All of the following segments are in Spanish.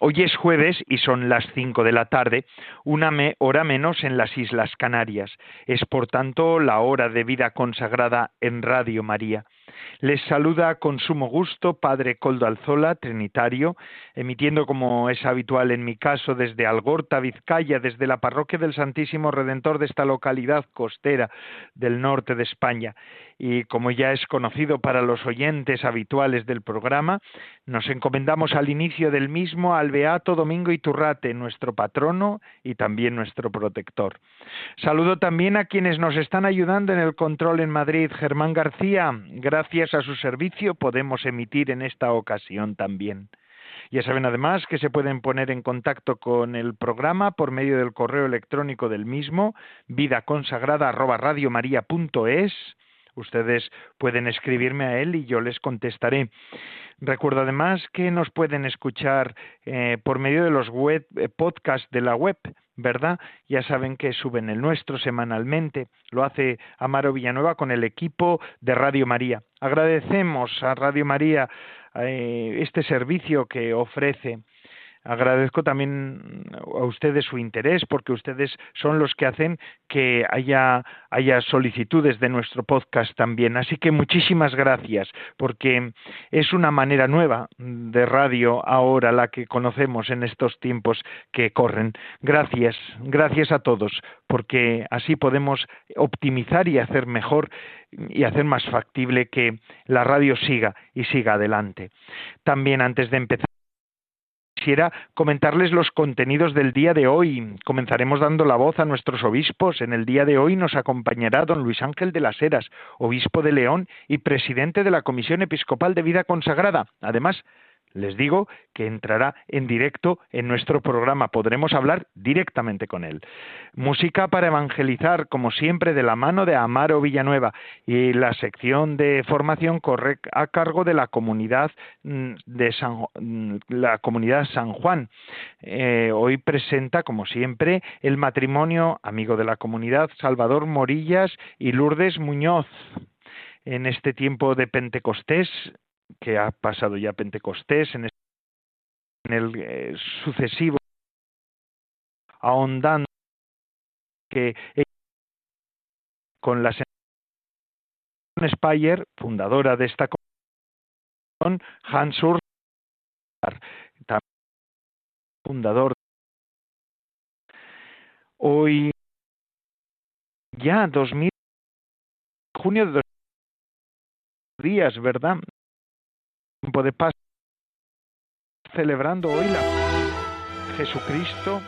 Hoy es jueves y son las cinco de la tarde, una hora menos en las Islas Canarias. Es por tanto la hora de vida consagrada en Radio María. Les saluda con sumo gusto Padre Coldo Alzola, Trinitario, emitiendo como es habitual en mi caso desde Algorta, Vizcaya, desde la parroquia del Santísimo Redentor de esta localidad costera del norte de España. Y como ya es conocido para los oyentes habituales del programa, nos encomendamos al inicio del mismo al Beato Domingo Iturrate, nuestro patrono y también nuestro protector. Saludo también a quienes nos están ayudando en el control en Madrid. Germán García, gracias a su servicio podemos emitir en esta ocasión también. Ya saben además que se pueden poner en contacto con el programa por medio del correo electrónico del mismo, vidaconsagrada@radiomaria.es. Ustedes pueden escribirme a él y yo les contestaré. Recuerdo además que nos pueden escuchar eh, por medio de los web, eh, podcasts de la web, ¿verdad? Ya saben que suben el nuestro semanalmente. Lo hace Amaro Villanueva con el equipo de Radio María. Agradecemos a Radio María eh, este servicio que ofrece Agradezco también a ustedes su interés porque ustedes son los que hacen que haya, haya solicitudes de nuestro podcast también. Así que muchísimas gracias porque es una manera nueva de radio ahora la que conocemos en estos tiempos que corren. Gracias, gracias a todos porque así podemos optimizar y hacer mejor y hacer más factible que la radio siga y siga adelante. También antes de empezar quisiera comentarles los contenidos del día de hoy. Comenzaremos dando la voz a nuestros obispos. En el día de hoy nos acompañará don Luis Ángel de las Heras, obispo de León y presidente de la Comisión Episcopal de Vida Consagrada. Además, les digo que entrará en directo en nuestro programa, podremos hablar directamente con él. Música para evangelizar, como siempre, de la mano de Amaro Villanueva y la sección de formación corre a cargo de la comunidad mm, de San, mm, la comunidad San Juan. Eh, hoy presenta, como siempre, el matrimonio amigo de la comunidad Salvador Morillas y Lourdes Muñoz en este tiempo de Pentecostés que ha pasado ya Pentecostés, en, el eh, sucesivo ahondando que con la Speyer, fundadora de esta comisión, Hans Ur, fundador hoy ya 2000 junio de dos días, ¿verdad? Tiempo de paz, celebrando hoy la Jesucristo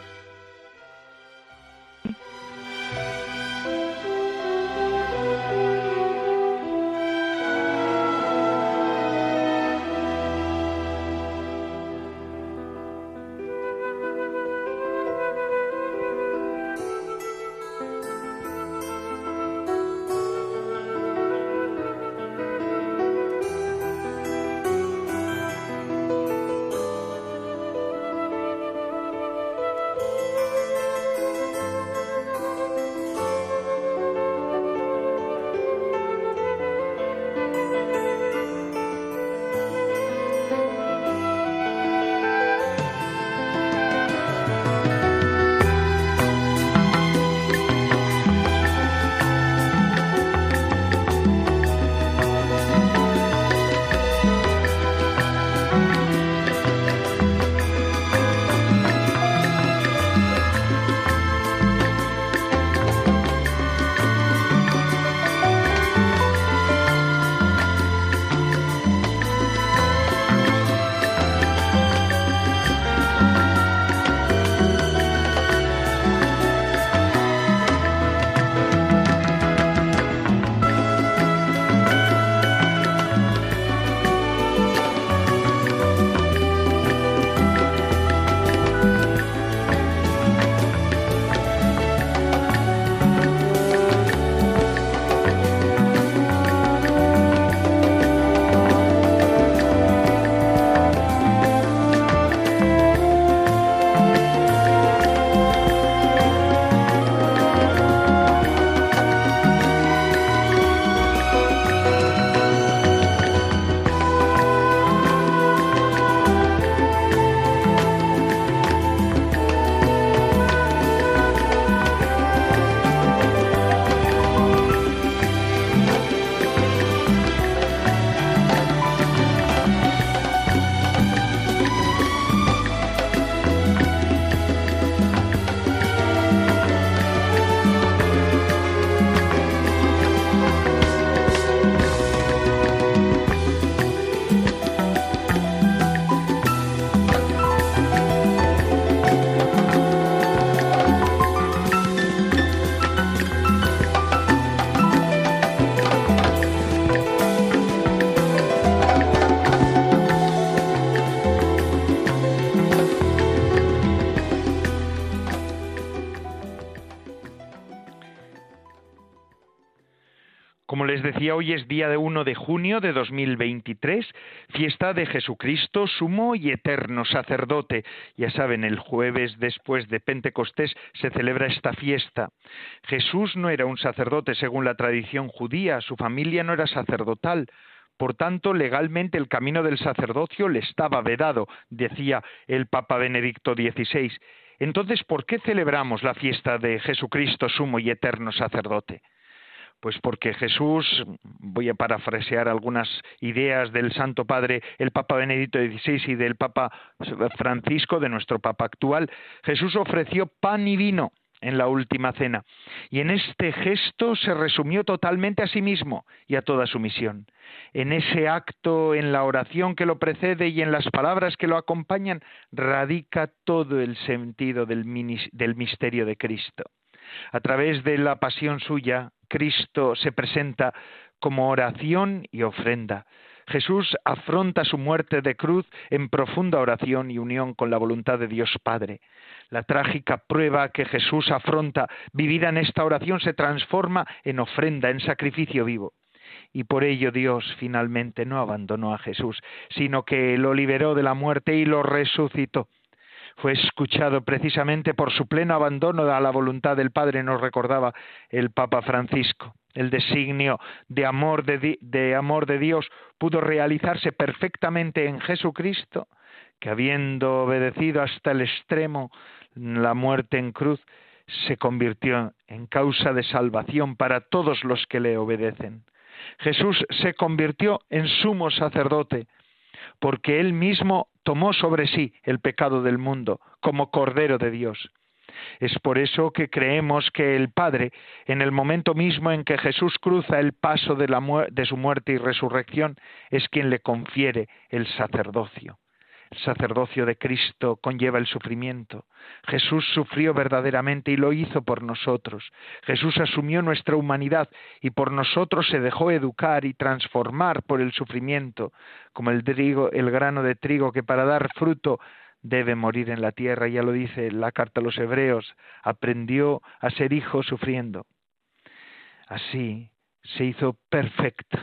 Como les decía, hoy es día de 1 de junio de 2023, fiesta de Jesucristo, sumo y eterno sacerdote. Ya saben, el jueves después de Pentecostés se celebra esta fiesta. Jesús no era un sacerdote según la tradición judía, su familia no era sacerdotal. Por tanto, legalmente el camino del sacerdocio le estaba vedado, decía el Papa Benedicto XVI. Entonces, ¿por qué celebramos la fiesta de Jesucristo, sumo y eterno sacerdote? Pues porque Jesús, voy a parafrasear algunas ideas del Santo Padre, el Papa Benedicto XVI y del Papa Francisco, de nuestro Papa actual, Jesús ofreció pan y vino en la última cena. Y en este gesto se resumió totalmente a sí mismo y a toda su misión. En ese acto, en la oración que lo precede y en las palabras que lo acompañan, radica todo el sentido del, del misterio de Cristo. A través de la pasión suya, Cristo se presenta como oración y ofrenda. Jesús afronta su muerte de cruz en profunda oración y unión con la voluntad de Dios Padre. La trágica prueba que Jesús afronta, vivida en esta oración, se transforma en ofrenda, en sacrificio vivo. Y por ello Dios finalmente no abandonó a Jesús, sino que lo liberó de la muerte y lo resucitó fue escuchado precisamente por su pleno abandono a la voluntad del Padre, nos recordaba el Papa Francisco. El designio de amor de, amor de Dios pudo realizarse perfectamente en Jesucristo, que habiendo obedecido hasta el extremo la muerte en cruz, se convirtió en causa de salvación para todos los que le obedecen. Jesús se convirtió en sumo sacerdote, porque él mismo tomó sobre sí el pecado del mundo como Cordero de Dios. Es por eso que creemos que el Padre, en el momento mismo en que Jesús cruza el paso de, de su muerte y resurrección, es quien le confiere el sacerdocio. El sacerdocio de Cristo conlleva el sufrimiento. Jesús sufrió verdaderamente y lo hizo por nosotros. Jesús asumió nuestra humanidad y por nosotros se dejó educar y transformar por el sufrimiento, como el, trigo, el grano de trigo que para dar fruto debe morir en la tierra, ya lo dice la carta a los hebreos, aprendió a ser hijo sufriendo. Así se hizo perfecto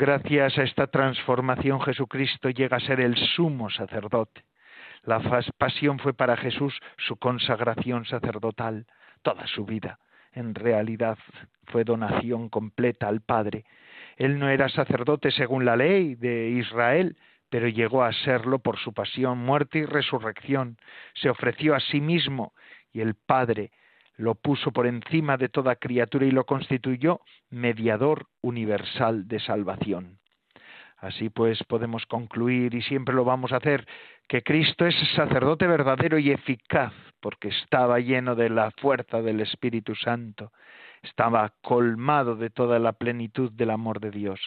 Gracias a esta transformación Jesucristo llega a ser el sumo sacerdote. La pasión fue para Jesús su consagración sacerdotal, toda su vida. En realidad fue donación completa al Padre. Él no era sacerdote según la ley de Israel, pero llegó a serlo por su pasión, muerte y resurrección. Se ofreció a sí mismo y el Padre lo puso por encima de toda criatura y lo constituyó mediador universal de salvación. Así pues podemos concluir, y siempre lo vamos a hacer, que Cristo es sacerdote verdadero y eficaz, porque estaba lleno de la fuerza del Espíritu Santo, estaba colmado de toda la plenitud del amor de Dios.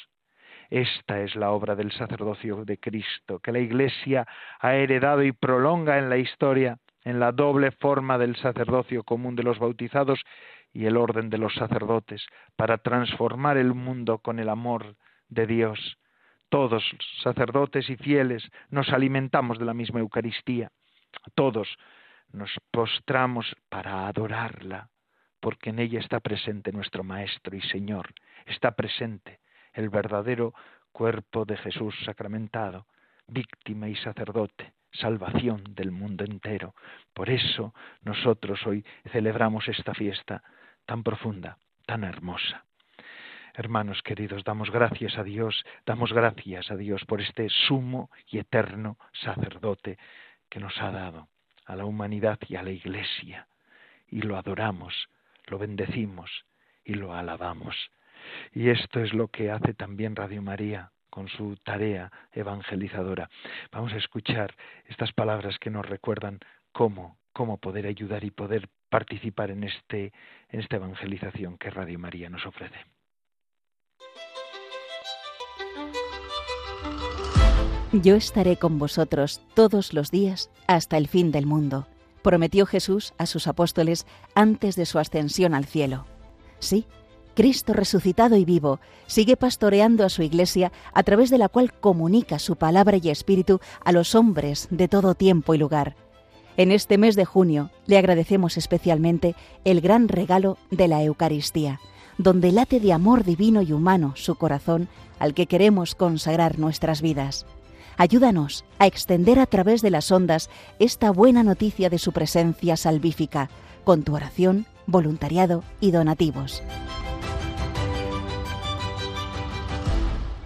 Esta es la obra del sacerdocio de Cristo, que la Iglesia ha heredado y prolonga en la historia en la doble forma del sacerdocio común de los bautizados y el orden de los sacerdotes, para transformar el mundo con el amor de Dios. Todos, sacerdotes y fieles, nos alimentamos de la misma Eucaristía. Todos nos postramos para adorarla, porque en ella está presente nuestro Maestro y Señor, está presente el verdadero cuerpo de Jesús sacramentado, víctima y sacerdote, salvación del mundo entero. Por eso nosotros hoy celebramos esta fiesta tan profunda, tan hermosa. Hermanos queridos, damos gracias a Dios, damos gracias a Dios por este sumo y eterno sacerdote que nos ha dado a la humanidad y a la Iglesia. Y lo adoramos, lo bendecimos y lo alabamos. Y esto es lo que hace también Radio María con su tarea evangelizadora. Vamos a escuchar estas palabras que nos recuerdan cómo, cómo poder ayudar y poder participar en, este, en esta evangelización que Radio María nos ofrece. Yo estaré con vosotros todos los días hasta el fin del mundo, prometió Jesús a sus apóstoles antes de su ascensión al cielo. Sí, Cristo resucitado y vivo sigue pastoreando a su Iglesia a través de la cual comunica su palabra y espíritu a los hombres de todo tiempo y lugar. En este mes de junio le agradecemos especialmente el gran regalo de la Eucaristía, donde late de amor divino y humano su corazón al que queremos consagrar nuestras vidas. Ayúdanos a extender a través de las ondas esta buena noticia de su presencia salvífica, con tu oración, voluntariado y donativos.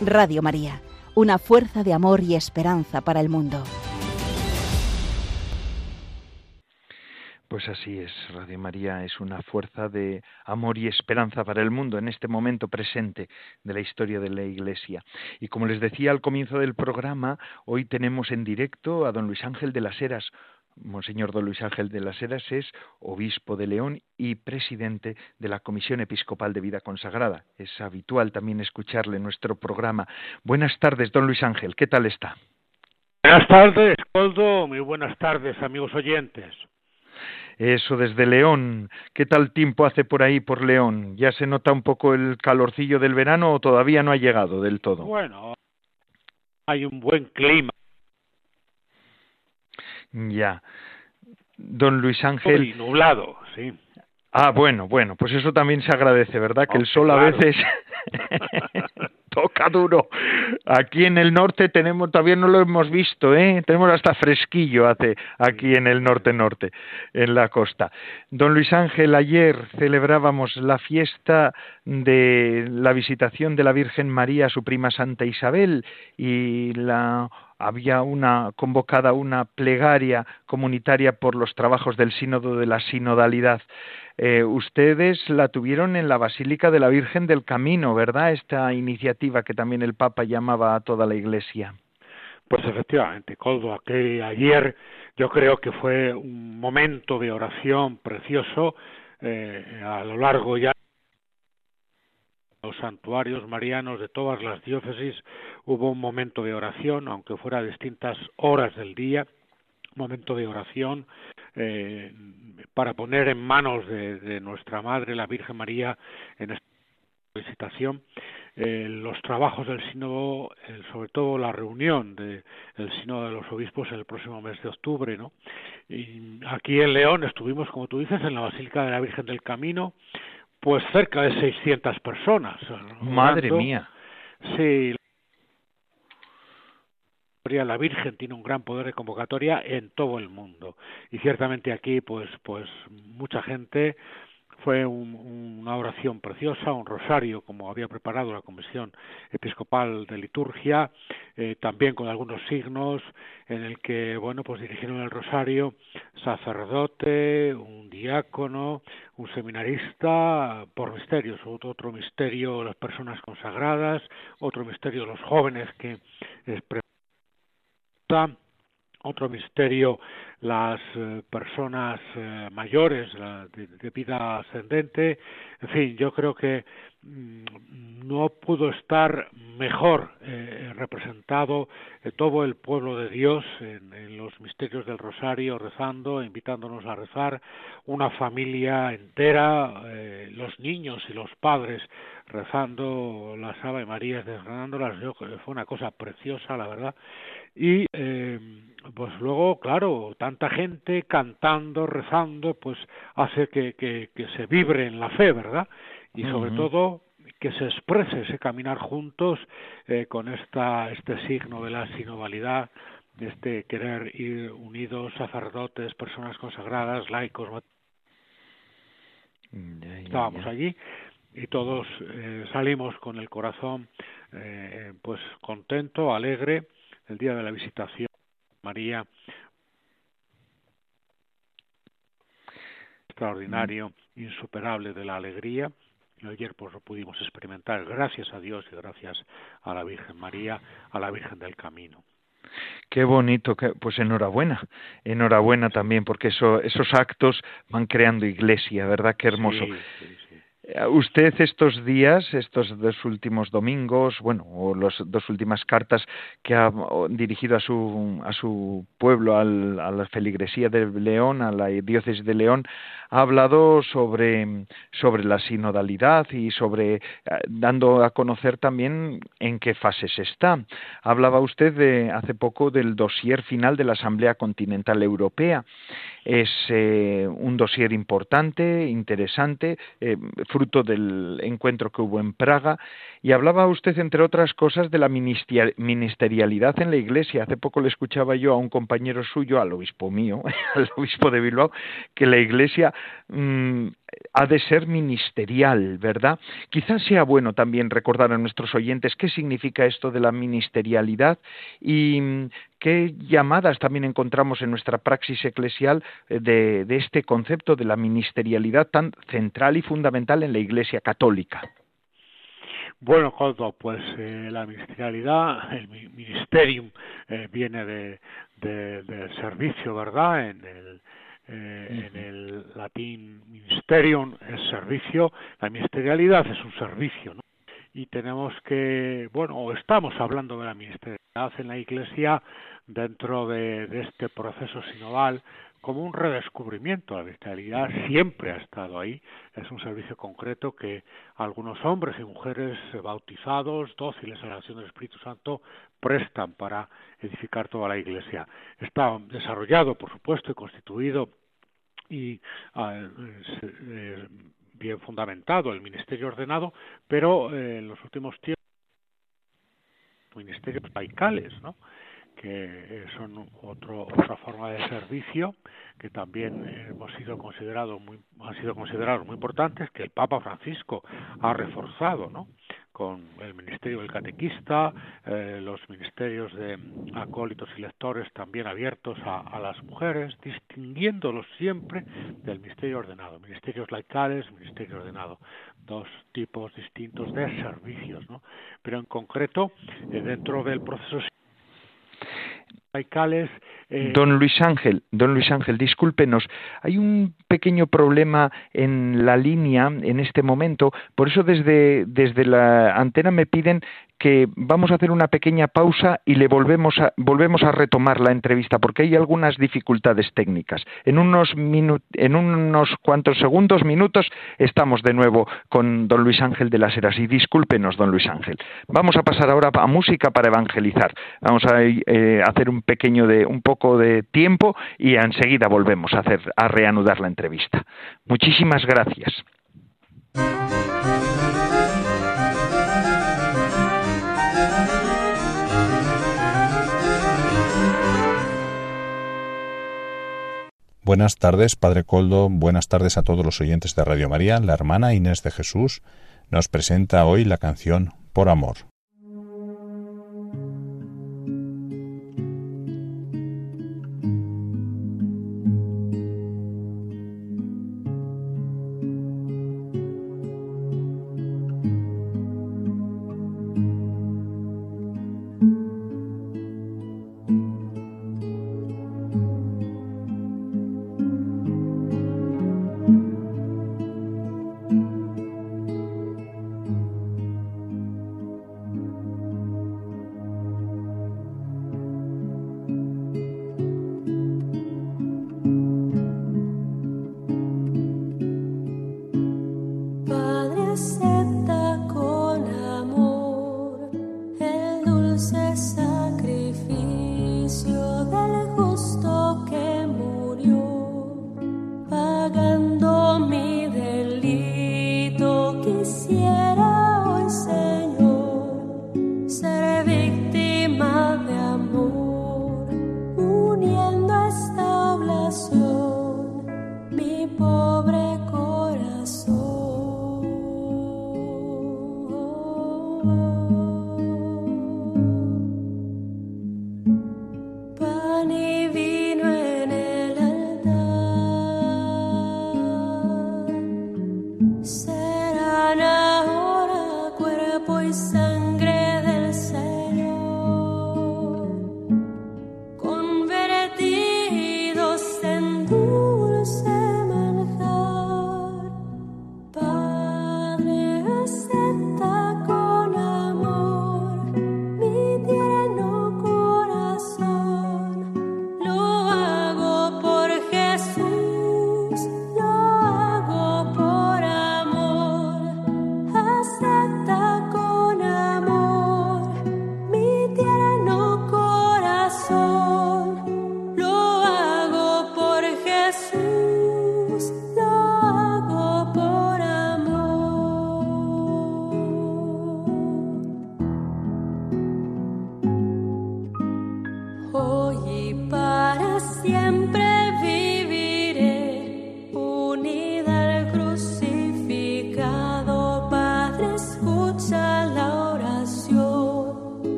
Radio María, una fuerza de amor y esperanza para el mundo. Pues así es, Radio María es una fuerza de amor y esperanza para el mundo en este momento presente de la historia de la Iglesia. Y como les decía al comienzo del programa, hoy tenemos en directo a don Luis Ángel de las Heras, Monseñor don Luis Ángel de las Heras es obispo de León y presidente de la Comisión Episcopal de Vida Consagrada. Es habitual también escucharle en nuestro programa. Buenas tardes, don Luis Ángel, ¿qué tal está? Buenas tardes, Coldo. Muy buenas tardes, amigos oyentes. Eso desde León. ¿Qué tal tiempo hace por ahí, por León? ¿Ya se nota un poco el calorcillo del verano o todavía no ha llegado del todo? Bueno, hay un buen clima ya. Don Luis Ángel. Nublado, sí. Ah, bueno, bueno, pues eso también se agradece, ¿verdad? Que el sol a veces toca duro. Aquí en el norte tenemos, todavía no lo hemos visto, ¿eh? Tenemos hasta fresquillo hace aquí en el norte-norte, en la costa. Don Luis Ángel, ayer celebrábamos la fiesta de la visitación de la Virgen María a su prima Santa Isabel y la había una convocada una plegaria comunitaria por los trabajos del sínodo de la sinodalidad. Eh, ustedes la tuvieron en la Basílica de la Virgen del Camino, ¿verdad? Esta iniciativa que también el Papa llamaba a toda la Iglesia. Pues efectivamente, Coldo, aquel, ayer yo creo que fue un momento de oración precioso eh, a lo largo ya los santuarios marianos de todas las diócesis hubo un momento de oración, aunque fuera a distintas horas del día, un momento de oración eh, para poner en manos de, nuestra Madre, la Virgen María, en esta visitación, eh, los trabajos del sínodo, eh, sobre todo la reunión del sínodo de los obispos el próximo mes de octubre, ¿no? Y aquí en León estuvimos, como tú dices, en la Basílica de la Virgen del Camino, pues cerca de 600 personas. Madre mía. Sí. La Virgen tiene un gran poder de convocatoria en todo el mundo. Y ciertamente aquí pues pues mucha gente fue una oración preciosa, un rosario como había preparado la Comisión Episcopal de Liturgia, eh, también con algunos signos en el que, bueno, pues dirigieron el rosario sacerdote, un diácono, un seminarista, por misterios, otro misterio las personas consagradas, otro misterio los jóvenes que otro misterio las eh, personas eh, mayores de, vida ascendente. En fin yo creo que mm, no pudo estar mejor eh, representado todo el pueblo de Dios en, los misterios del Rosario rezando invitándonos a rezar. Una familia entera los niños y los padres rezando las Ave Marías desgranándolas yo creo que fue una cosa preciosa la verdad. Y eh, pues luego claro tanta gente cantando rezando pues hace que, que, se vibre en la fe verdad y sobre todo que se exprese ese caminar juntos eh, con esta este signo de la sinovalidad de este querer ir unidos sacerdotes personas consagradas laicos estábamos allí y todos eh, salimos con el corazón eh, pues contento alegre el día de la visitación María extraordinario, insuperable de la alegría. Y ayer pues lo pudimos experimentar, gracias a Dios y gracias a la Virgen María, a la Virgen del Camino. Qué bonito, pues enhorabuena, enhorabuena también, porque eso, esos actos van creando iglesia, ¿verdad? Qué hermoso. Eh, usted estos días, estos dos últimos domingos, bueno, o las dos últimas cartas que ha dirigido a su, a su pueblo, al, a la feligresía de León, a la diócesis de León, ha hablado sobre, sobre la sinodalidad y sobre eh, dando a conocer también en qué fases está. Hablaba usted de, hace poco del dossier final de la Asamblea Continental Europea. Es eh, un dossier importante, interesante, fruto del encuentro que hubo en Praga, y hablaba usted, entre otras cosas, de la ministerialidad en la Iglesia. Hace poco le escuchaba yo a un compañero suyo, al obispo mío, al obispo de Bilbao, que la Iglesia mm, ha de ser ministerial, ¿verdad? Quizás sea bueno también recordar a nuestros oyentes qué significa esto de la ministerialidad y mm, qué llamadas también encontramos en nuestra praxis eclesial eh, de, este concepto de la ministerialidad tan central y fundamental en la Iglesia católica. Bueno, Coldo, pues eh, la ministerialidad, el ministerium eh, viene de, del servicio, ¿verdad? En el, en el latín ministerium es servicio, la ministerialidad es un servicio, ¿no? y tenemos que, bueno, estamos hablando de la ministerialidad en la Iglesia dentro de, este proceso sinodal como un redescubrimiento. La ministerialidad siempre ha estado ahí. Es un servicio concreto que algunos hombres y mujeres bautizados, dóciles a la acción del Espíritu Santo, prestan para edificar toda la Iglesia. Está desarrollado, por supuesto, y constituido y eh, bien fundamentado el ministerio ordenado, pero eh, en los últimos tiempos ministerios laicales, ¿no? Que son otro, otra forma de servicio que también hemos sido considerados muy han sido considerados muy importantes que el Papa Francisco ha reforzado no con el ministerio del catequista, eh, los ministerios de acólitos y lectores también abiertos a, las mujeres, distinguiéndolos siempre del ministerio ordenado, ministerios laicales, ministerio ordenado, dos tipos distintos de servicios, ¿no? Pero en concreto, eh, dentro del proceso don Luis Ángel, don Luis Ángel, discúlpenos, hay un pequeño problema en la línea en este momento, por eso desde, desde la antena me piden que vamos a hacer una pequeña pausa y le volvemos a, volvemos a retomar la entrevista porque hay algunas dificultades técnicas. En unos, en unos cuantos segundos, minutos, estamos de nuevo con don Luis Ángel de las Heras y discúlpenos, don Luis Ángel. Vamos a pasar ahora a música para evangelizar. Vamos a eh, hacer un pequeño de un poco de tiempo y enseguida volvemos a hacer a reanudar la entrevista. Muchísimas gracias. Buenas tardes, Padre Coldo. Buenas tardes a todos los oyentes de Radio María. La hermana Inés de Jesús nos presenta hoy la canción Por Amor.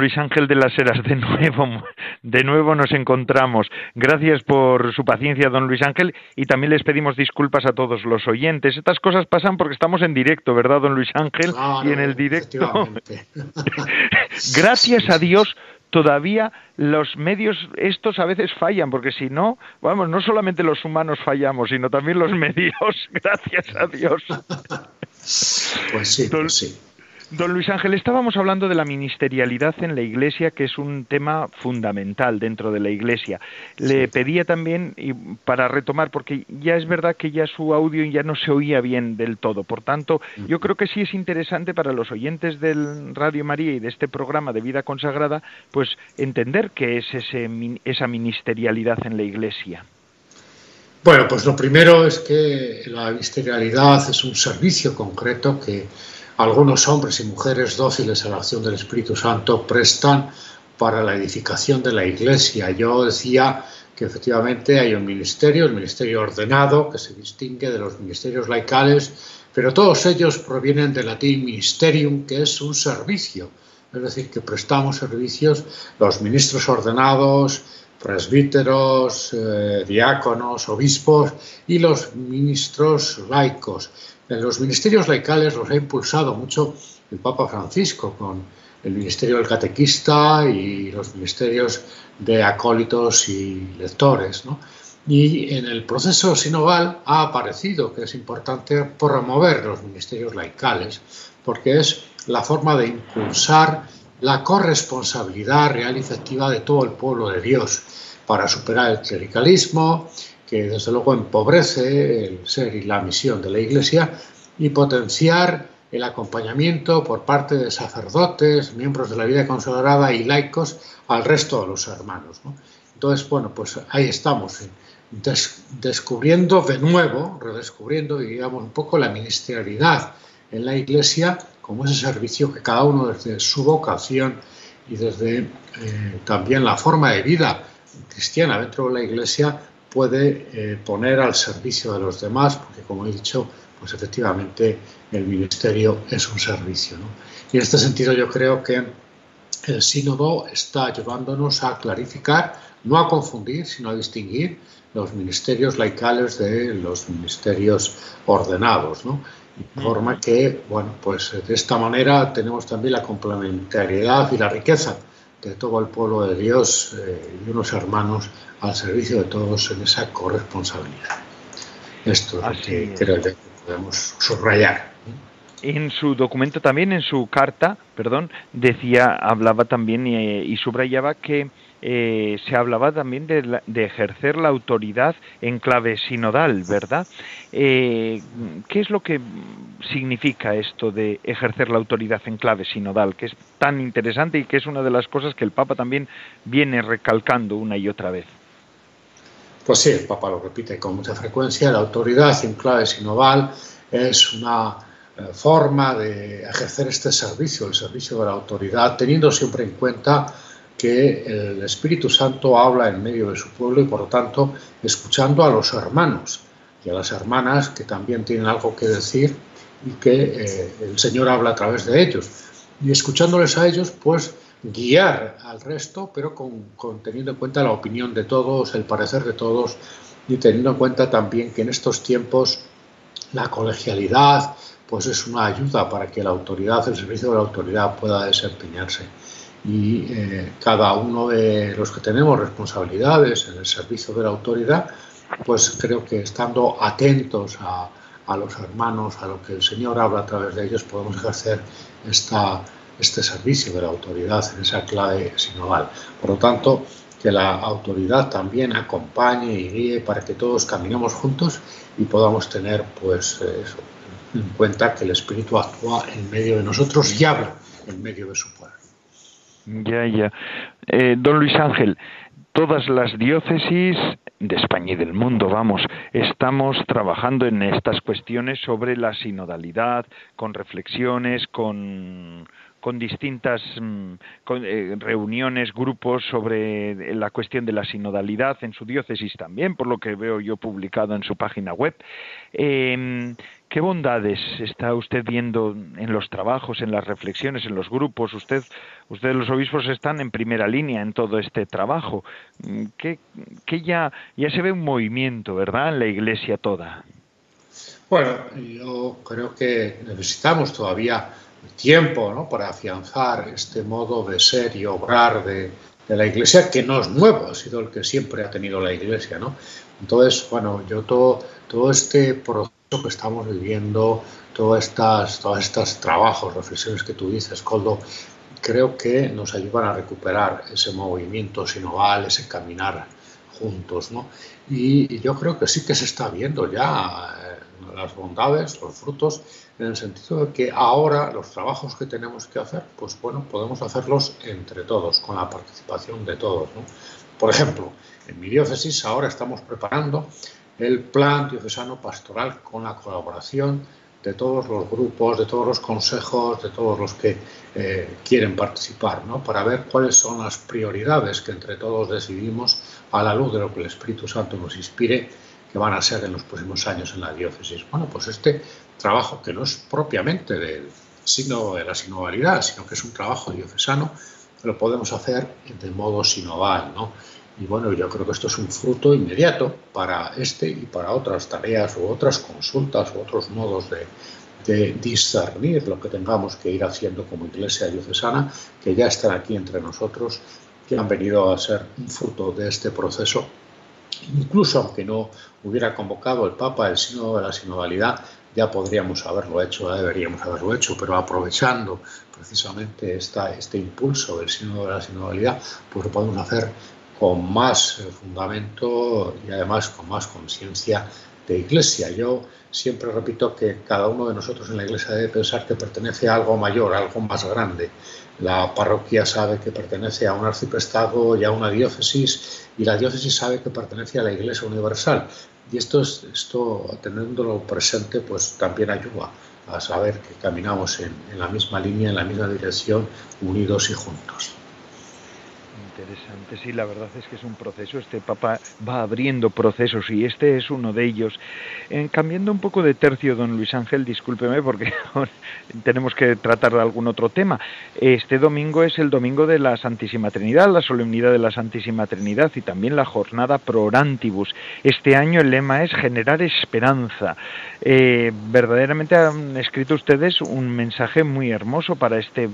Luis Ángel de las Heras, de nuevo, de nuevo nos encontramos. Gracias por su paciencia, don Luis Ángel, y también les pedimos disculpas a todos los oyentes. Estas cosas pasan porque estamos en directo, ¿verdad, don Luis Ángel? y en el directo. Gracias a Dios, todavía los medios estos a veces fallan, porque si no, vamos, no solamente los humanos fallamos, sino también los medios, gracias a Dios. Pues sí, pues sí. Don Luis Ángel, estábamos hablando de la ministerialidad en la Iglesia, que es un tema fundamental dentro de la Iglesia. Le pedía también, y para retomar, porque ya es verdad que ya su audio ya no se oía bien del todo, por tanto, yo creo que sí es interesante para los oyentes del Radio María y de este programa de vida consagrada, pues entender qué es ese, esa ministerialidad en la Iglesia. Bueno, pues lo primero es que la ministerialidad es un servicio concreto que algunos hombres y mujeres dóciles a la acción del Espíritu Santo prestan para la edificación de la Iglesia. Yo decía que efectivamente hay un ministerio, el ministerio ordenado, que se distingue de los ministerios laicales, pero todos ellos provienen del latín ministerium, que es un servicio, es decir, que prestamos servicios los ministros ordenados, presbíteros, eh, diáconos, obispos y los ministros laicos. Los ministerios laicales los ha impulsado mucho el Papa Francisco con el ministerio del catequista y los ministerios de acólitos y lectores. Y en el proceso sinodal ha aparecido que es importante promover los ministerios laicales porque es la forma de impulsar la corresponsabilidad real y efectiva de todo el pueblo de Dios para superar el clericalismo, que desde luego empobrece el ser y la misión de la Iglesia y potenciar el acompañamiento por parte de sacerdotes, miembros de la vida consagrada y laicos al resto de los hermanos. Entonces, bueno, pues ahí estamos, descubriendo de nuevo, redescubriendo, digamos, un poco la ministerialidad en la Iglesia como ese servicio que cada uno desde su vocación y desde eh, también la forma de vida cristiana dentro de la Iglesia puede eh, poner al servicio de los demás, porque como he dicho, pues efectivamente el ministerio es un servicio. Y en este sentido yo creo que el sínodo está ayudándonos a clarificar, no a confundir, sino a distinguir los ministerios laicales de los ministerios ordenados, De forma que, bueno, pues de esta manera tenemos también la complementariedad y la riqueza de todo el pueblo de Dios eh, y unos hermanos al servicio de todos en esa corresponsabilidad. Esto es lo que creo que podemos subrayar. En su documento también, en su carta, perdón, decía, hablaba también y, subrayaba que eh, se hablaba también de, ejercer la autoridad en clave sinodal, ¿verdad? Eh, ¿Qué es lo que significa esto de ejercer la autoridad en clave sinodal, que es tan interesante y que es una de las cosas que el Papa también viene recalcando una y otra vez? Pues sí, el Papa lo repite con mucha frecuencia, la autoridad en clave sinodal es una eh, forma de ejercer este servicio, el servicio de la autoridad, teniendo siempre en cuenta que el Espíritu Santo habla en medio de su pueblo y por lo tanto escuchando a los hermanos y a las hermanas que también tienen algo que decir y que eh, el Señor habla a través de ellos. Y escuchándoles a ellos, pues guiar al resto, pero con, teniendo en cuenta la opinión de todos, el parecer de todos y teniendo en cuenta también que en estos tiempos la colegialidad pues es una ayuda para que la autoridad, el servicio de la autoridad pueda desempeñarse. Y eh, cada uno de los que tenemos responsabilidades en el servicio de la autoridad, pues creo que estando atentos a, a los hermanos, a lo que el Señor habla a través de ellos, podemos ejercer esta, este servicio de la autoridad en esa clave sinodal. Por lo tanto, que la autoridad también acompañe y guíe para que todos caminemos juntos y podamos tener pues en cuenta que el Espíritu actúa en medio de nosotros y habla en medio de su pueblo. Ya, ya. Eh, don Luis Ángel, todas las diócesis de España y del mundo, vamos, estamos trabajando en estas cuestiones sobre la sinodalidad, con reflexiones, con con distintas mm, eh, reuniones, grupos sobre la cuestión de la sinodalidad en su diócesis también, por lo que veo yo publicado en su página web. Em, ¿Qué bondades está usted viendo en los trabajos, en las reflexiones, en los grupos? Usted, ustedes los obispos están en primera línea en todo este trabajo. Mm, ¿Qué, ya, ya se ve un movimiento, ¿verdad?, en la Iglesia toda. Bueno, yo creo que necesitamos todavía tiempo ¿no? para afianzar este modo de ser y obrar de, la Iglesia, que no es nuevo, ha sido el que siempre ha tenido la Iglesia. ¿no? Entonces, bueno, yo todo, todo este proceso que estamos viviendo, todos estas, todos estos trabajos, reflexiones que tú dices, Coldo, creo que nos ayudan a recuperar ese movimiento sinoval, ese caminar juntos, ¿no? Y, yo creo que sí que se está viendo ya las bondades, los frutos, en el sentido de que ahora los trabajos que tenemos que hacer, pues bueno, podemos hacerlos entre todos, con la participación de todos, ¿no? Por ejemplo, en mi diócesis ahora estamos preparando el plan diocesano pastoral con la colaboración de todos los grupos, de todos los consejos, de todos los que eh, quieren participar, ¿no? para ver cuáles son las prioridades que entre todos decidimos a la luz de lo que el Espíritu Santo nos inspire que van a ser en los próximos años en la diócesis. Bueno, pues este trabajo que no es propiamente del signo de la sinovalidad, sino que es un trabajo diocesano, lo podemos hacer de modo sinoval, ¿no? Y bueno, yo creo que esto es un fruto inmediato para este y para otras tareas u otras consultas u otros modos de, discernir lo que tengamos que ir haciendo como iglesia diocesana, que ya están aquí entre nosotros, que han venido a ser un fruto de este proceso. Incluso aunque no hubiera convocado el Papa el sínodo de la sinodalidad, ya podríamos haberlo hecho, ya deberíamos haberlo hecho, pero aprovechando precisamente este impulso del sínodo de la sinodalidad, pues lo podemos hacer con más eh, fundamento y además con más conciencia de iglesia. Yo siempre repito que cada uno de nosotros en la iglesia debe pensar que pertenece a algo mayor, a algo más grande. La parroquia sabe que pertenece a un arciprestado y a una diócesis y la diócesis sabe que pertenece a la iglesia universal. Y esto, esto teniéndolo presente, pues también ayuda a saber que caminamos en la misma línea, en la misma dirección, unidos y juntos interesante. Sí, la verdad es que es un proceso. Este Papa va abriendo procesos y este es uno de ellos. Eh, cambiando un poco de tercio, don Luis Ángel, discúlpeme porque tenemos que tratar de algún otro tema. Este domingo es el domingo de la Santísima Trinidad, la solemnidad de la Santísima Trinidad y también la jornada pro orantibus. Este año el lema es generar esperanza. Eh, verdaderamente han escrito ustedes un mensaje muy hermoso para este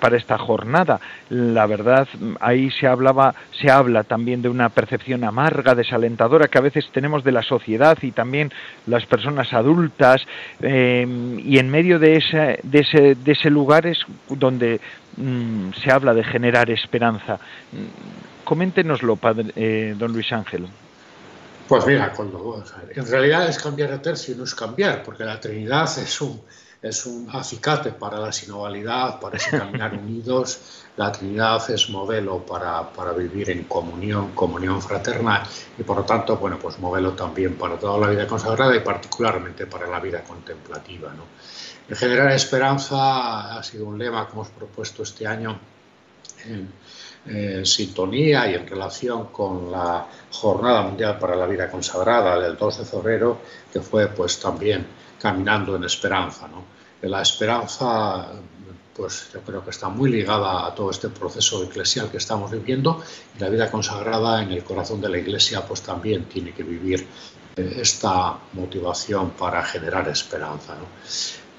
para esta jornada. La verdad, ahí se hablaba, se habla también de una percepción amarga, desalentadora que a veces tenemos de la sociedad y también las personas adultas, eh, y en medio de ese, de ese, de ese lugar es donde mm, se habla de generar esperanza. Coméntenoslo, padre, eh, don Luis Ángel. Pues mira, cuando, en realidad es cambiar de tercio, no es cambiar, porque la Trinidad es un, es un acicate para la sinovalidad, para ese caminar unidos. La Trinidad es modelo para, vivir en comunión, comunión fraterna y por lo tanto, bueno, pues modelo también para toda la vida consagrada y particularmente para la vida contemplativa. ¿no? El generar esperanza ha sido un lema que hemos propuesto este año en, en sintonía y en relación con la Jornada Mundial para la Vida Consagrada del 2 de febrero, que fue pues también caminando en esperanza. ¿no? La esperanza, pues yo creo que está muy ligada a todo este proceso eclesial que estamos viviendo y la vida consagrada en el corazón de la Iglesia, pues también tiene que vivir eh, esta motivación para generar esperanza.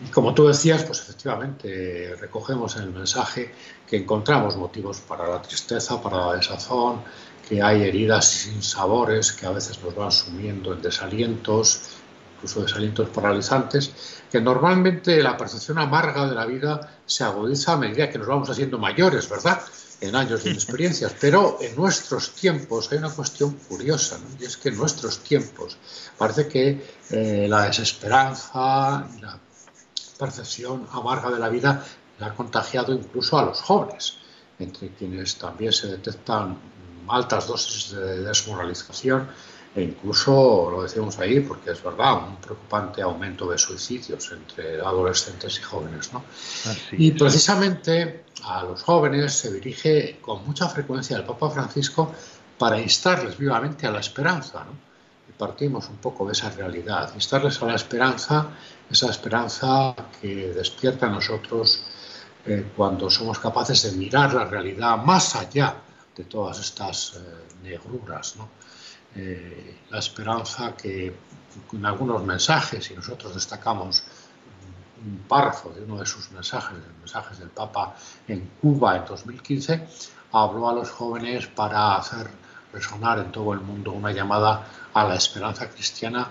Y como tú decías, pues efectivamente recogemos en el mensaje que encontramos motivos para la tristeza, para la desazón, que hay heridas sin sabores que a veces nos van sumiendo en desalientos, incluso desalientos paralizantes, que normalmente la percepción amarga de la vida se agudiza a medida que nos vamos haciendo mayores, ¿verdad? En años de experiencias. Pero en nuestros tiempos hay una cuestión curiosa, y es que en nuestros tiempos parece que eh, la desesperanza la percepción amarga de la vida la ha contagiado incluso a los jóvenes, entre quienes también se detectan altas dosis de desmoralización e incluso, lo decimos ahí, porque es verdad, un preocupante aumento de suicidios entre adolescentes y jóvenes. ¿no? y precisamente a los jóvenes se dirige con mucha frecuencia el Papa Francisco para instarles vivamente a la esperanza. ¿no? Y partimos un poco de esa realidad, instarles a la esperanza, esa esperanza que despierta a nosotros eh, cuando somos capaces de mirar la realidad más allá de todas estas eh, negruras. ¿no? Eh, la esperanza que en algunos mensajes, y nosotros destacamos un párrafo de uno de sus mensajes, de mensajes del Papa en Cuba en 2015, habló a los jóvenes para hacer resonar en todo el mundo una llamada a la esperanza cristiana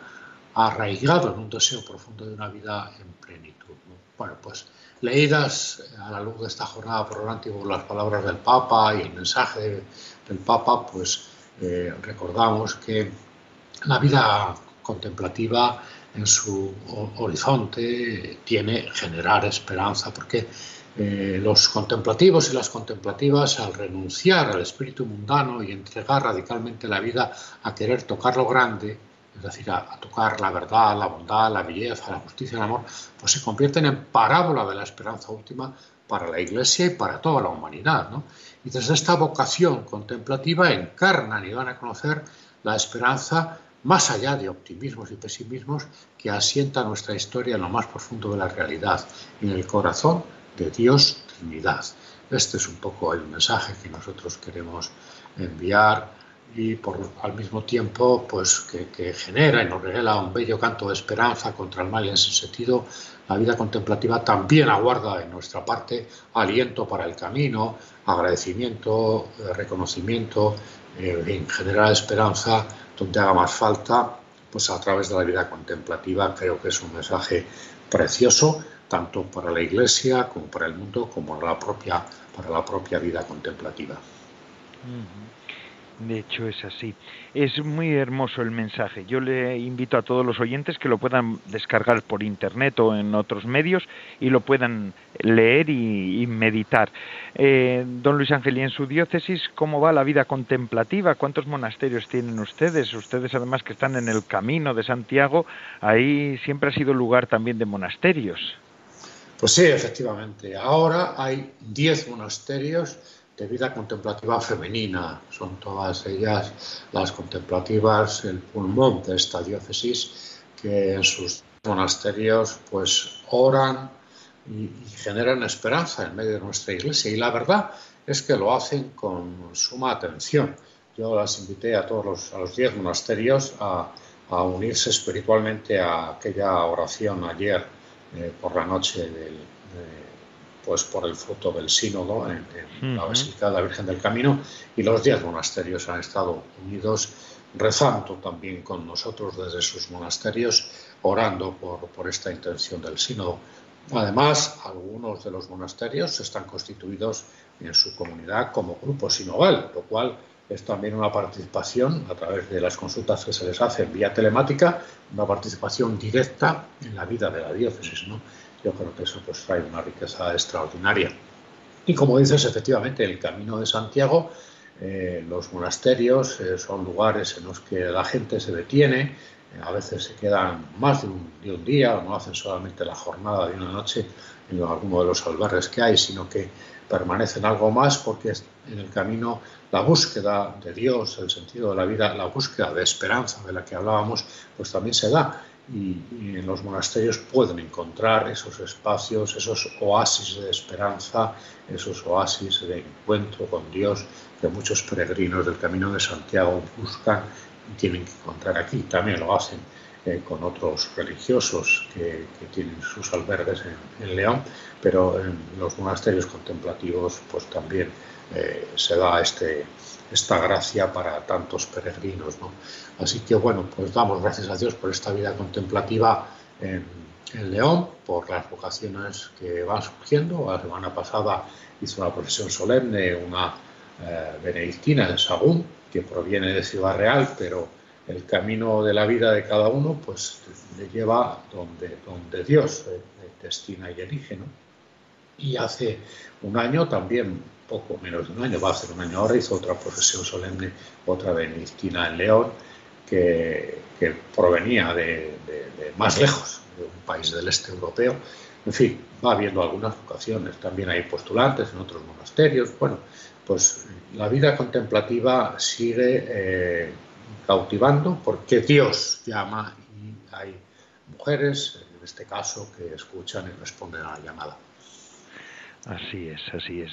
arraigado en un deseo profundo de una vida en plenitud. Bueno, pues leídas a la luz de esta jornada por por las palabras del Papa y el mensaje del Papa, pues eh, recordamos que la vida contemplativa en su horizonte tiene generar esperanza, porque eh, los contemplativos y las contemplativas, al renunciar al espíritu mundano y entregar radicalmente la vida a querer tocar lo grande, es decir, a, tocar la verdad, la bondad, la belleza, la justicia, el amor, pues se convierten en parábola de la esperanza última para la Iglesia y para toda la humanidad. ¿no? Y desde esta vocación contemplativa encarnan y van a conocer la esperanza más allá de optimismos y pesimismos que asienta nuestra historia en lo más profundo de la realidad, en el corazón de Dios Trinidad. Este es un poco el mensaje que nosotros queremos enviar y por, al mismo tiempo pues que, genera y nos regala un bello canto de esperanza contra el mal en ese sentido. La vida contemplativa también aguarda en nuestra parte aliento para el camino, agradecimiento, eh, reconocimiento, eh, en general esperanza donde haga más falta, pues a través de la vida contemplativa. Creo que es un mensaje precioso tanto para la Iglesia como para el mundo como para la propia, para la propia vida contemplativa. De hecho es así. Es muy hermoso el mensaje. Yo le invito a todos los oyentes que lo puedan descargar por internet o en otros medios y lo puedan leer y, meditar. Eh, don Luis Ángel, ¿y en su diócesis cómo va la vida contemplativa? ¿Cuántos monasterios tienen ustedes? Ustedes además que están en el camino de Santiago, ahí siempre ha sido lugar también de monasterios. Pues sí, efectivamente. Ahora hay 10 monasterios de vida contemplativa femenina. Son todas ellas las contemplativas, el pulmón de esta diócesis, que en sus monasterios pues oran y, generan esperanza en medio de nuestra iglesia. Y la verdad es que lo hacen con suma atención. Yo las invité a todos los, a los diez monasterios a, unirse espiritualmente a aquella oración ayer eh, por la noche del, pues por el fruto del sínodo en, la Basílica de la Virgen del Camino y los diez monasterios han estado unidos rezando también con nosotros desde sus monasterios, orando por, por esta intención del sínodo. Además, algunos de los monasterios están constituidos en su comunidad como grupo sinodal, lo cual es también una participación a través de las consultas que se les hace en vía telemática, una participación directa en la vida de la diócesis. ¿no? Yo creo que eso pues trae una riqueza extraordinaria. Y como dices, efectivamente, el Camino de Santiago, eh, los monasterios eh, son lugares en los que la gente se detiene, eh, a veces se quedan más de un, día, no hacen solamente la jornada de una noche en alguno de los albergues que hay, sino que permanecen algo más porque en el camino la búsqueda de Dios, el sentido de la vida, la búsqueda de esperanza de la que hablábamos, pues también se da y, en los monasterios pueden encontrar esos espacios, esos oasis de esperanza, esos oasis de encuentro con Dios que muchos peregrinos del Camino de Santiago buscan y tienen que encontrar aquí. También lo hacen eh, con otros religiosos que, tienen sus albergues en, León, pero en los monasterios contemplativos pues también eh, se da este, esta gracia para tantos peregrinos. Así que bueno, pues damos gracias a Dios por esta vida contemplativa en, León, por las vocaciones que van surgiendo. La semana pasada hizo una profesión solemne una eh, benedictina en Sagún, que proviene de Ciudad Real, pero el camino de la vida de cada uno pues le lleva donde, donde Dios eh, destina y elige. Y hace un año también poco menos de un año, va a ser un año ahora, hizo otra profesión solemne, otra benedictina en León, que, provenía de, más lejos, de un país del este europeo. En fin, va habiendo algunas vocaciones, también hay postulantes en otros monasterios. Bueno, pues la vida contemplativa sigue eh, cautivando porque Dios llama y hay mujeres, en este caso, que escuchan y responden a la llamada. Así es, así es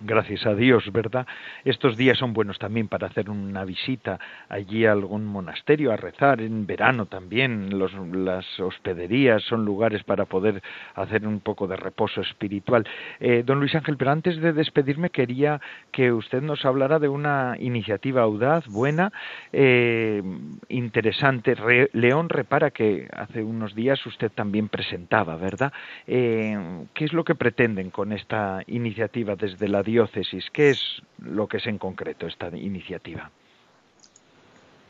gracias a Dios, ¿verdad? Estos días son buenos también para hacer una visita allí a algún monasterio, a rezar en verano también. las hospederías son lugares para poder hacer un poco de reposo espiritual. Eh, don Luis Ángel, pero antes de despedirme quería que usted nos hablara de una iniciativa audaz, buena, eh, interesante. León repara que hace unos días usted también presentaba, ¿verdad? Eh, ¿Qué es lo que pretenden con esta iniciativa desde la diócesis. ¿Qué es lo que es en concreto esta iniciativa?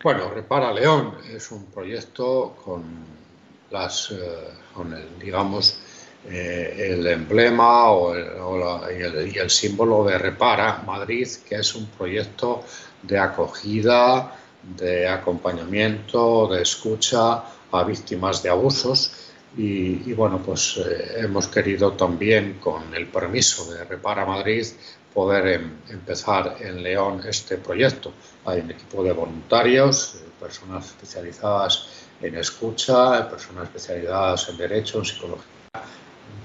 Bueno, Repara León es un proyecto con las, eh, con el, digamos, eh, el emblema o y, el, símbolo de Repara Madrid, que es un proyecto de acogida, de acompañamiento, de escucha a víctimas de abusos. Y, bueno, pues eh, hemos querido también, con el permiso de Repara Madrid, poder em, empezar en León este proyecto. Hay un equipo de voluntarios, eh, personas especializadas en escucha, personas especializadas en derecho, en psicología,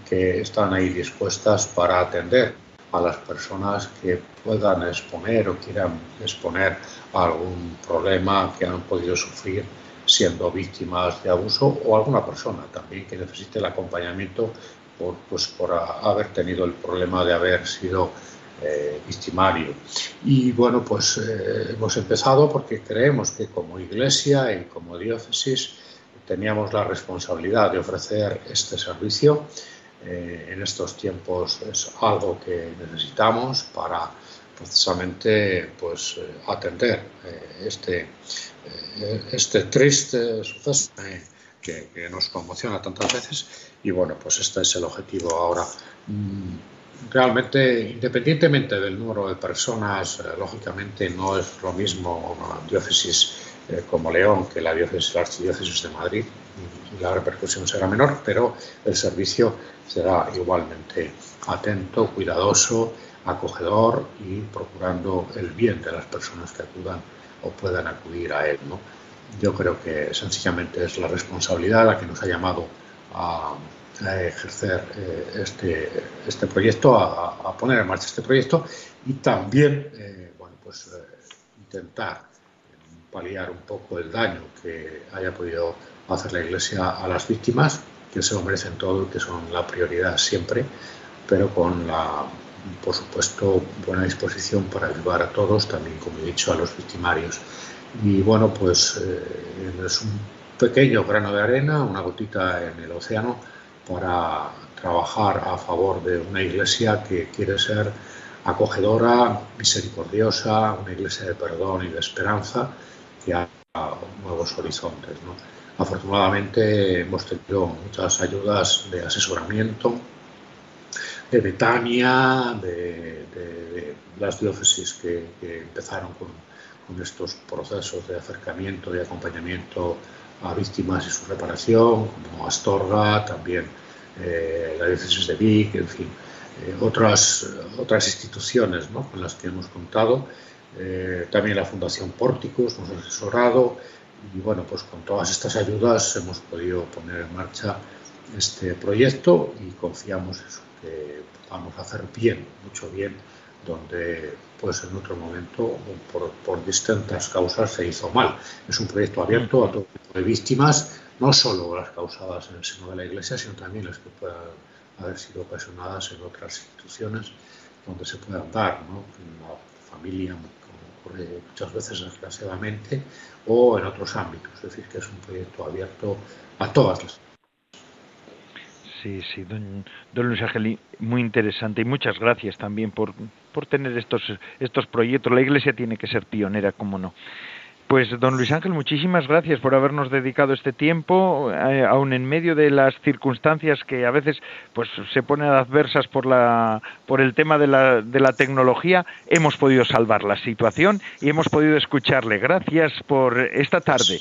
que están ahí dispuestas para atender a las personas que puedan exponer o quieran exponer algún problema que han podido sufrir siendo víctimas de abuso o alguna persona también que necesite el acompañamiento por, pues, por haber tenido el problema de haber sido eh, victimario. Y bueno, pues eh, hemos empezado porque creemos que como iglesia y como diócesis teníamos la responsabilidad de ofrecer este servicio. Eh, en estos tiempos es algo que necesitamos para precisamente pues, atender este, este triste suceso que, nos conmociona tantas veces. Y bueno, pues este es el objetivo ahora. Mm, realmente, independientemente del número de personas, eh, lógicamente no es lo mismo una diócesis eh, como León que la diócesis, la archidiócesis de Madrid, la repercusión será menor, pero el servicio será igualmente atento, cuidadoso, acogedor y procurando el bien de las personas que acudan o puedan acudir a él. ¿no? Yo creo que sencillamente es la responsabilidad la que nos ha llamado a a ejercer eh, este, este proyecto, a, poner en marcha este proyecto y también eh, bueno, pues, eh, intentar paliar un poco el daño que haya podido hacer la Iglesia a las víctimas, que se lo merecen todo y que son la prioridad siempre, pero con la, por supuesto, buena disposición para ayudar a todos, también, como he dicho, a los victimarios. Y bueno, pues es un pequeño grano de arena, una gotita en el océano, para trabajar a favor de una iglesia que quiere ser acogedora, misericordiosa, una iglesia de perdón y de esperanza que haga nuevos horizontes. Afortunadamente hemos tenido muchas ayudas de asesoramiento de Betania, de, las diócesis que, empezaron con, estos procesos de acercamiento, de acompañamiento a víctimas y su reparación, como Astorga, también eh, la diócesis de Vic, en fin, eh, otras, otras instituciones con las que hemos contado, eh, también la Fundación Pórticos nos ha asesorado y bueno, pues con todas estas ayudas hemos podido poner en marcha este proyecto y confiamos en que vamos a hacer bien, mucho bien, donde pues en otro momento por, por, distintas causas se hizo mal. Es un proyecto abierto a todo tipo de víctimas, no solo las causadas en el seno de la Iglesia, sino también las que puedan haber sido ocasionadas en otras instituciones donde se puedan dar, ¿no? en la familia, como ocurre muchas veces desgraciadamente, o en otros ámbitos. Es decir, que es un proyecto abierto a todas las Sí, sí, don, Luis Ángel, muy interesante y muchas gracias también por, por tener estos, estos proyectos. La Iglesia tiene que ser pionera, como no. Pues don Luis Ángel, muchísimas gracias por habernos dedicado este tiempo, eh, aun en medio de las circunstancias que a veces pues se ponen adversas por la por el tema de la, de la tecnología, hemos podido salvar la situación y hemos podido escucharle. Gracias por esta tarde.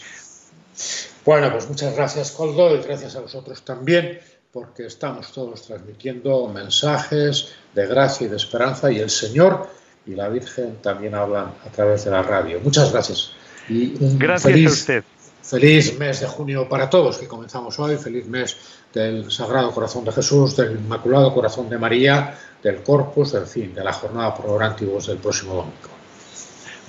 Bueno, pues muchas gracias, Coldo, y gracias a vosotros también, porque estamos todos transmitiendo mensajes de gracia y de esperanza, y el Señor y la Virgen también hablan a través de la radio. Muchas gracias. Y un gracias feliz, a usted. Feliz mes de junio para todos, que comenzamos hoy. Feliz mes del Sagrado Corazón de Jesús, del Inmaculado Corazón de María, del Corpus, del fin, de la jornada por del próximo domingo.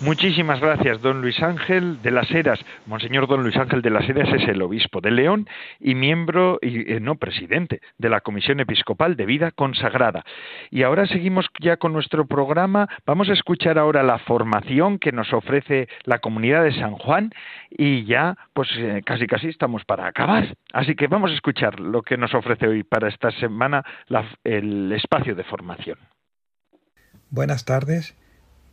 Muchísimas gracias, don Luis Ángel de las Heras. Monseñor don Luis Ángel de las Heras es el obispo de León y miembro, y eh, no presidente, de la Comisión Episcopal de Vida Consagrada. Y ahora seguimos ya con nuestro programa. Vamos a escuchar ahora la formación que nos ofrece la comunidad de San Juan y ya, pues eh, casi casi estamos para acabar. Así que vamos a escuchar lo que nos ofrece hoy para esta semana el espacio de formación. Buenas tardes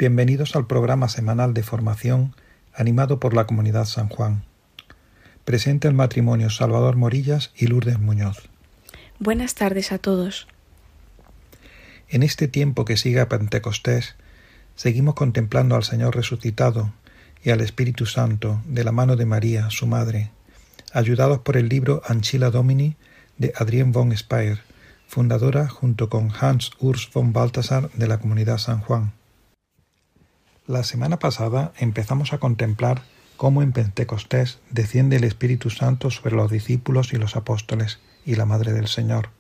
Bienvenidos al programa semanal de formación animado por la Comunidad San Juan. Presente el matrimonio Salvador Morillas y Lourdes Muñoz. Buenas tardes a todos. En este tiempo que sigue a Pentecostés, seguimos contemplando al Señor resucitado y al Espíritu Santo de la mano de María, su madre, ayudados por el libro Anchila Domini de Adrien von Speyer, fundadora junto con Hans Urs von Balthasar de la Comunidad San Juan. La semana pasada empezamos a contemplar cómo en Pentecostés desciende el Espíritu Santo sobre los discípulos y los apóstoles y la Madre del Señor.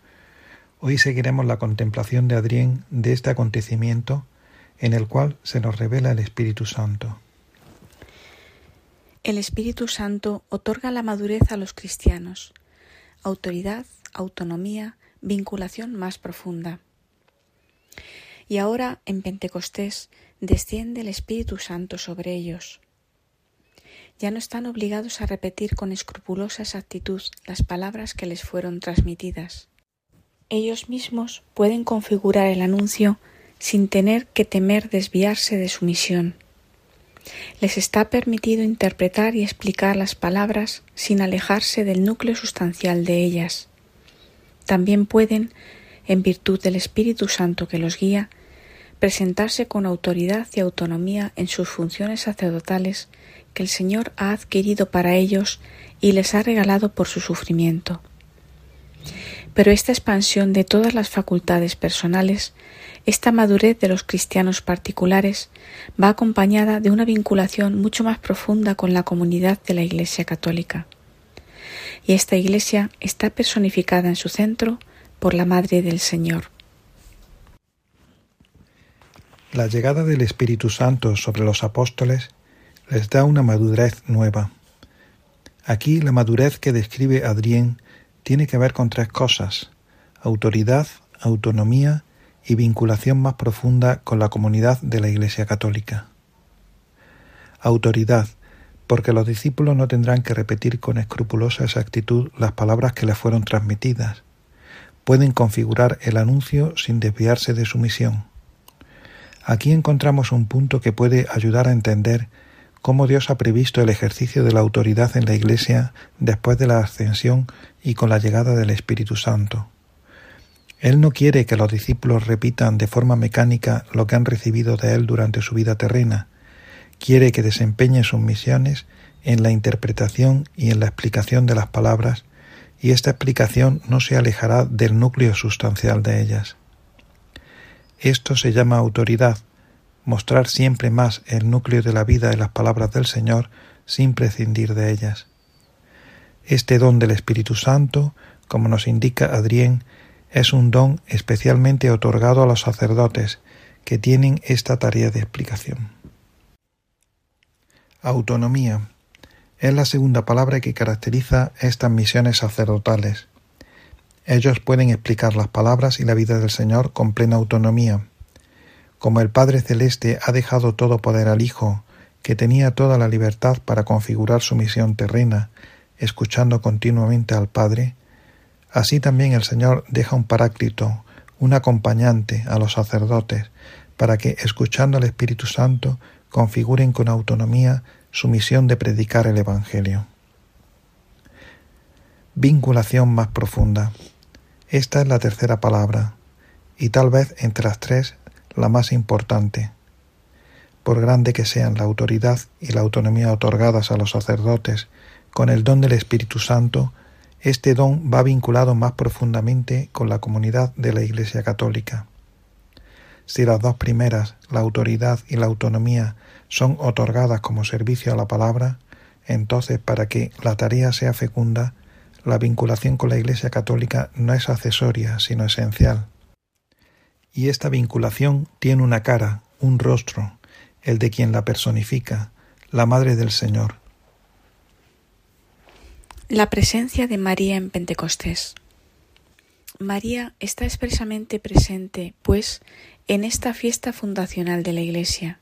Hoy seguiremos la contemplación de Adrián de este acontecimiento en el cual se nos revela el Espíritu Santo. El Espíritu Santo otorga la madurez a los cristianos, autoridad, autonomía, vinculación más profunda. Y ahora en Pentecostés desciende el Espíritu Santo sobre ellos. Ya no están obligados a repetir con escrupulosa exactitud las palabras que les fueron transmitidas. Ellos mismos pueden configurar el anuncio sin tener que temer desviarse de su misión. Les está permitido interpretar y explicar las palabras sin alejarse del núcleo sustancial de ellas. También pueden, en virtud del Espíritu Santo que los guía, presentarse con autoridad y autonomía en sus funciones sacerdotales que el Señor ha adquirido para ellos y les ha regalado por su sufrimiento. Pero esta expansión de todas las facultades personales, esta madurez de los cristianos particulares, va acompañada de una vinculación mucho más profunda con la comunidad de la Iglesia católica. Y esta Iglesia está personificada en su centro por la Madre del Señor. La llegada del Espíritu Santo sobre los apóstoles les da una madurez nueva. Aquí la madurez que describe Adrien tiene que ver con tres cosas, autoridad, autonomía y vinculación más profunda con la comunidad de la Iglesia Católica. Autoridad, porque los discípulos no tendrán que repetir con escrupulosa exactitud las palabras que les fueron transmitidas. Pueden configurar el anuncio sin desviarse de su misión. Aquí encontramos un punto que puede ayudar a entender cómo Dios ha previsto el ejercicio de la autoridad en la Iglesia después de la ascensión y con la llegada del Espíritu Santo. Él no quiere que los discípulos repitan de forma mecánica lo que han recibido de Él durante su vida terrena, quiere que desempeñen sus misiones en la interpretación y en la explicación de las palabras, y esta explicación no se alejará del núcleo sustancial de ellas. Esto se llama autoridad, mostrar siempre más el núcleo de la vida en las palabras del Señor sin prescindir de ellas. Este don del Espíritu Santo, como nos indica Adrien, es un don especialmente otorgado a los sacerdotes que tienen esta tarea de explicación. Autonomía es la segunda palabra que caracteriza estas misiones sacerdotales. Ellos pueden explicar las palabras y la vida del Señor con plena autonomía. Como el Padre Celeste ha dejado todo poder al Hijo, que tenía toda la libertad para configurar su misión terrena, escuchando continuamente al Padre, así también el Señor deja un paráclito, un acompañante a los sacerdotes, para que, escuchando al Espíritu Santo, configuren con autonomía su misión de predicar el Evangelio. Vinculación más profunda. Esta es la tercera palabra, y tal vez entre las tres la más importante. Por grande que sean la autoridad y la autonomía otorgadas a los sacerdotes con el don del Espíritu Santo, este don va vinculado más profundamente con la comunidad de la Iglesia Católica. Si las dos primeras, la autoridad y la autonomía, son otorgadas como servicio a la palabra, entonces para que la tarea sea fecunda, la vinculación con la Iglesia Católica no es accesoria, sino esencial. Y esta vinculación tiene una cara, un rostro, el de quien la personifica, la Madre del Señor. La presencia de María en Pentecostés. María está expresamente presente, pues, en esta fiesta fundacional de la Iglesia.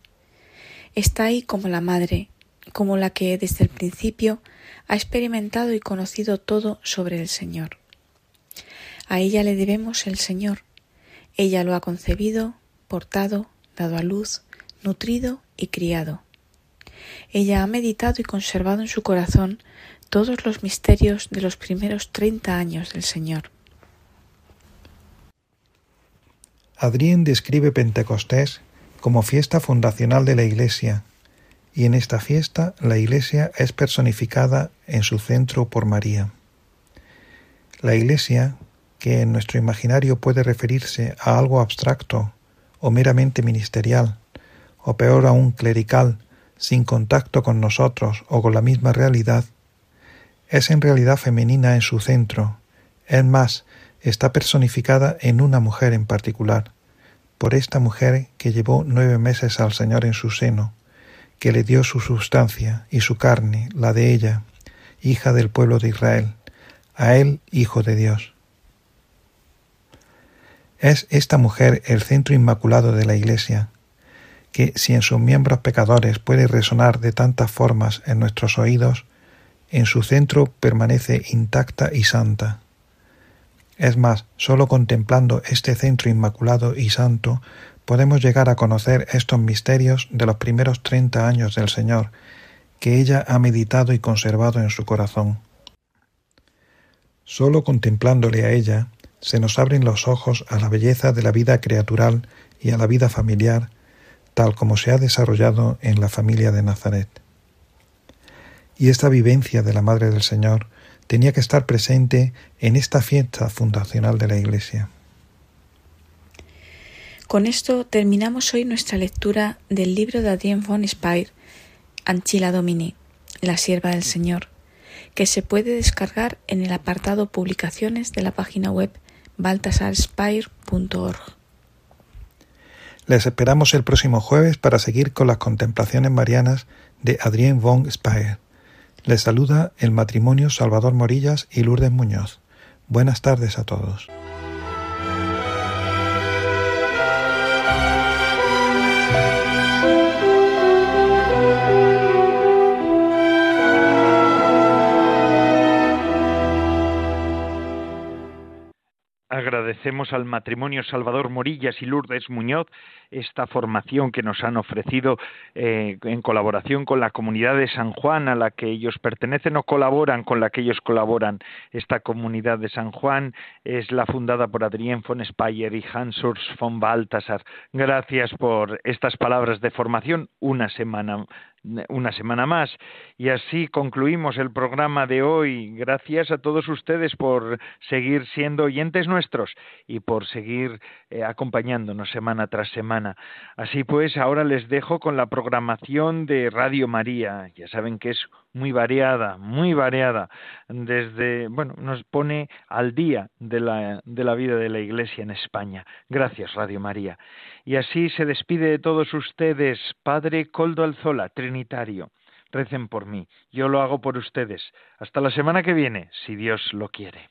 Está ahí como la Madre, como la que desde el principio ha experimentado y conocido todo sobre el Señor. A ella le debemos el Señor. Ella lo ha concebido, portado, dado a luz, nutrido y criado. Ella ha meditado y conservado en su corazón todos los misterios de los primeros treinta años del Señor. Adrien describe Pentecostés como fiesta fundacional de la Iglesia, y en esta fiesta la Iglesia es personificada en su centro por María. La Iglesia, que en nuestro imaginario puede referirse a algo abstracto o meramente ministerial, o peor aún clerical, sin contacto con nosotros o con la misma realidad, es en realidad femenina en su centro, es más, está personificada en una mujer en particular, por esta mujer que llevó nueve meses al Señor en su seno, que le dio su sustancia y su carne, la de ella, hija del pueblo de Israel, a él hijo de Dios. Es esta mujer el centro inmaculado de la Iglesia, que si en sus miembros pecadores puede resonar de tantas formas en nuestros oídos, en su centro permanece intacta y santa. Es más, sólo contemplando este centro inmaculado y santo podemos llegar a conocer estos misterios de los primeros treinta años del Señor, que ella ha meditado y conservado en su corazón. Sólo contemplándole a ella se nos abren los ojos a la belleza de la vida creatural y a la vida familiar, tal como se ha desarrollado en la familia de Nazaret. Y esta vivencia de la Madre del Señor tenía que estar presente en esta fiesta fundacional de la Iglesia. Con esto terminamos hoy nuestra lectura del libro de Adrien von Speyer, Anchila Domini, la sierva del Señor, que se puede descargar en el apartado Publicaciones de la página web baltasarspire.org. Les esperamos el próximo jueves para seguir con las contemplaciones marianas de Adrien von Speyer. Les saluda el matrimonio Salvador Morillas y Lourdes Muñoz. Buenas tardes a todos. Agradecemos al matrimonio Salvador Morillas y Lourdes Muñoz esta formación que nos han ofrecido eh, en colaboración con la comunidad de San Juan a la que ellos pertenecen o colaboran con la que ellos colaboran. Esta comunidad de San Juan es la fundada por Adrien von Speyer y Hans Urs von Balthasar. Gracias por estas palabras de formación. Una semana una semana más. Y así concluimos el programa de hoy. Gracias a todos ustedes por seguir siendo oyentes nuestros y por seguir eh, acompañándonos semana tras Así pues, ahora les dejo con la programación de Radio María. Ya saben que es muy variada, muy variada. Desde, bueno, nos pone al día de la, de la vida de la Iglesia en España. Gracias, Radio María. Y así se despide de todos ustedes, Padre Coldo Alzola, Trinitario. Recen por mí, yo lo hago por ustedes. Hasta la semana que viene, si Dios lo quiere.